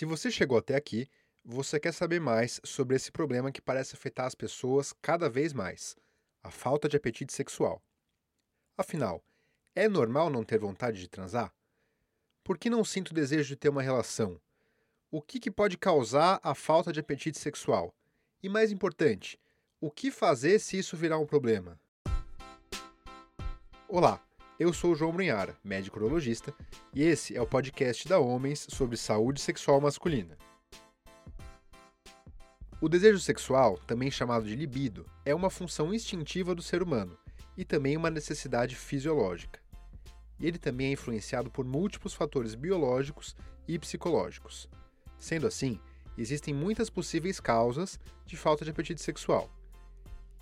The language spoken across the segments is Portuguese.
Se você chegou até aqui, você quer saber mais sobre esse problema que parece afetar as pessoas cada vez mais: a falta de apetite sexual. Afinal, é normal não ter vontade de transar? Por que não sinto desejo de ter uma relação? O que, que pode causar a falta de apetite sexual? E mais importante, o que fazer se isso virar um problema? Olá, eu sou o João Brunhara, médico urologista, e esse é o podcast da Homens sobre saúde sexual masculina. O desejo sexual, também chamado de libido, é uma função instintiva do ser humano e também uma necessidade fisiológica. Ele também é influenciado por múltiplos fatores biológicos e psicológicos. Sendo assim, existem muitas possíveis causas de falta de apetite sexual.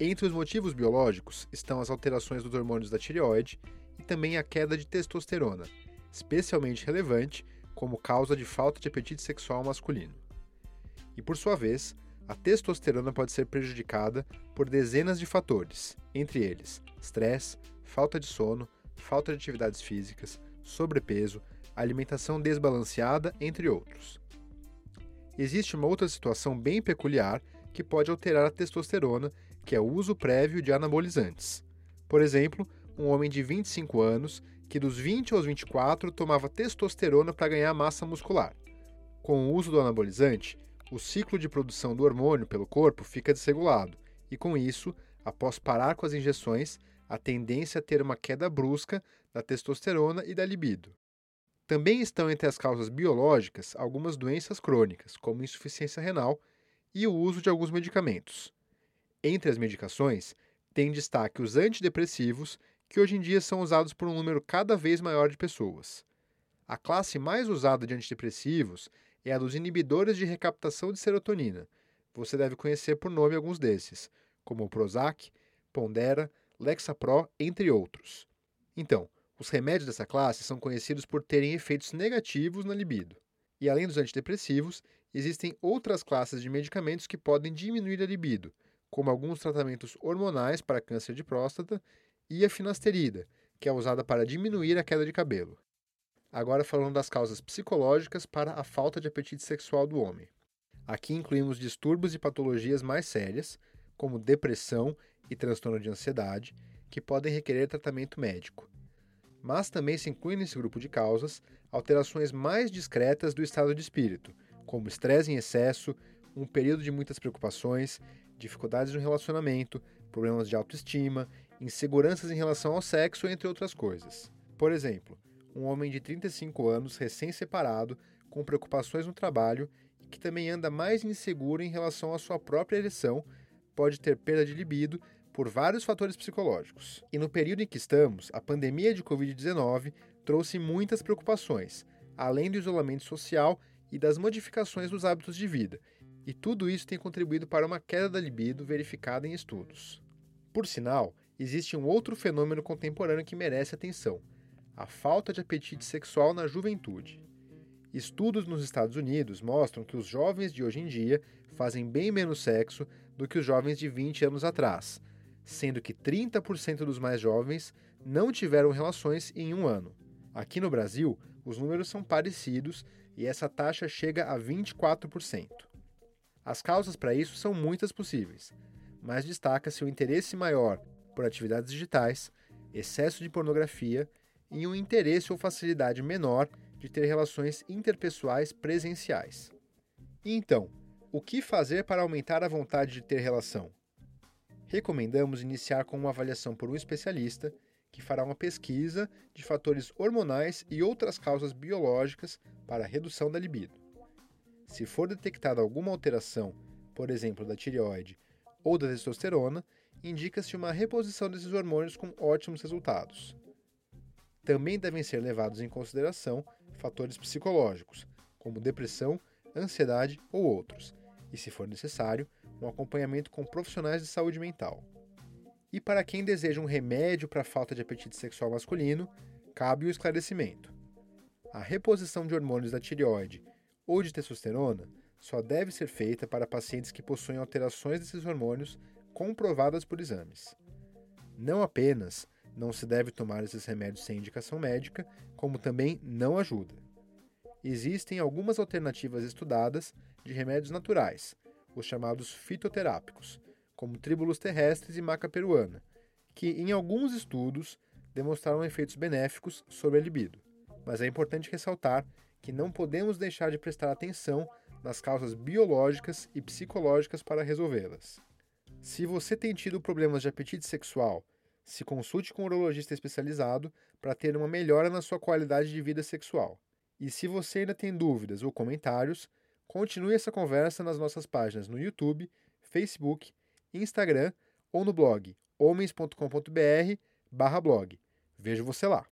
Entre os motivos biológicos estão as alterações dos hormônios da tireoide e também a queda de testosterona, especialmente relevante como causa de falta de apetite sexual masculino. E por sua vez, a testosterona pode ser prejudicada por dezenas de fatores, entre eles estresse, falta de sono, falta de atividades físicas, sobrepeso, alimentação desbalanceada, entre outros. Existe uma outra situação bem peculiar que pode alterar a testosterona, que é o uso prévio de anabolizantes. Por exemplo, um homem de 25 anos que dos 20 aos 24 tomava testosterona para ganhar massa muscular. Com o uso do anabolizante, o ciclo de produção do hormônio pelo corpo fica desregulado, e com isso, após parar com as injeções, a tendência é ter uma queda brusca da testosterona e da libido. Também estão entre as causas biológicas algumas doenças crônicas, como insuficiência renal, e o uso de alguns medicamentos. Entre as medicações, tem destaque os antidepressivos que hoje em dia são usados por um número cada vez maior de pessoas. A classe mais usada de antidepressivos é a dos inibidores de recaptação de serotonina. Você deve conhecer por nome alguns desses, como o Prozac, Pondera, Lexapro, entre outros. Então, os remédios dessa classe são conhecidos por terem efeitos negativos na libido. E além dos antidepressivos, existem outras classes de medicamentos que podem diminuir a libido, como alguns tratamentos hormonais para câncer de próstata e a finasterida, que é usada para diminuir a queda de cabelo. Agora falando das causas psicológicas para a falta de apetite sexual do homem. Aqui incluímos distúrbios e patologias mais sérias, como depressão e transtorno de ansiedade, que podem requerer tratamento médico. Mas também se inclui nesse grupo de causas alterações mais discretas do estado de espírito, como estresse em excesso, um período de muitas preocupações, dificuldades no relacionamento, problemas de autoestima inseguranças em relação ao sexo, entre outras coisas. Por exemplo, um homem de 35 anos, recém-separado, com preocupações no trabalho e que também anda mais inseguro em relação à sua própria ereção, pode ter perda de libido por vários fatores psicológicos. E no período em que estamos, a pandemia de Covid-19 trouxe muitas preocupações, além do isolamento social e das modificações dos hábitos de vida, e tudo isso tem contribuído para uma queda da libido verificada em estudos. Por sinal, existe um outro fenômeno contemporâneo que merece atenção: a falta de apetite sexual na juventude. Estudos nos Estados Unidos mostram que os jovens de hoje em dia fazem bem menos sexo do que os jovens de 20 anos atrás, sendo que 30% dos mais jovens não tiveram relações em um ano. Aqui no Brasil, os números são parecidos e essa taxa chega a 24%. As causas para isso são muitas possíveis, mas destaca-se o interesse maior por atividades digitais, excesso de pornografia e um interesse ou facilidade menor de ter relações interpessoais presenciais. E então, o que fazer para aumentar a vontade de ter relação? Recomendamos iniciar com uma avaliação por um especialista que fará uma pesquisa de fatores hormonais e outras causas biológicas para a redução da libido. Se for detectada alguma alteração, por exemplo, da tireoide ou da testosterona, indica-se uma reposição desses hormônios com ótimos resultados. Também devem ser levados em consideração fatores psicológicos, como depressão, ansiedade ou outros, e, se for necessário, um acompanhamento com profissionais de saúde mental. E para quem deseja um remédio para a falta de apetite sexual masculino, cabe o esclarecimento. A reposição de hormônios da tireoide ou de testosterona só deve ser feita para pacientes que possuem alterações desses hormônios comprovadas por exames. Não apenas não se deve tomar esses remédios sem indicação médica, como também não ajuda. Existem algumas alternativas estudadas de remédios naturais, os chamados fitoterápicos, como tríbulos terrestres e maca peruana, que em alguns estudos demonstraram efeitos benéficos sobre a libido. Mas é importante ressaltar que não podemos deixar de prestar atenção nas causas biológicas e psicológicas para resolvê-las. Se você tem tido problemas de apetite sexual, se consulte com um urologista especializado para ter uma melhora na sua qualidade de vida sexual. E se você ainda tem dúvidas ou comentários, continue essa conversa nas nossas páginas no YouTube, Facebook, Instagram ou no blog homens.com.br/blog. Vejo você lá.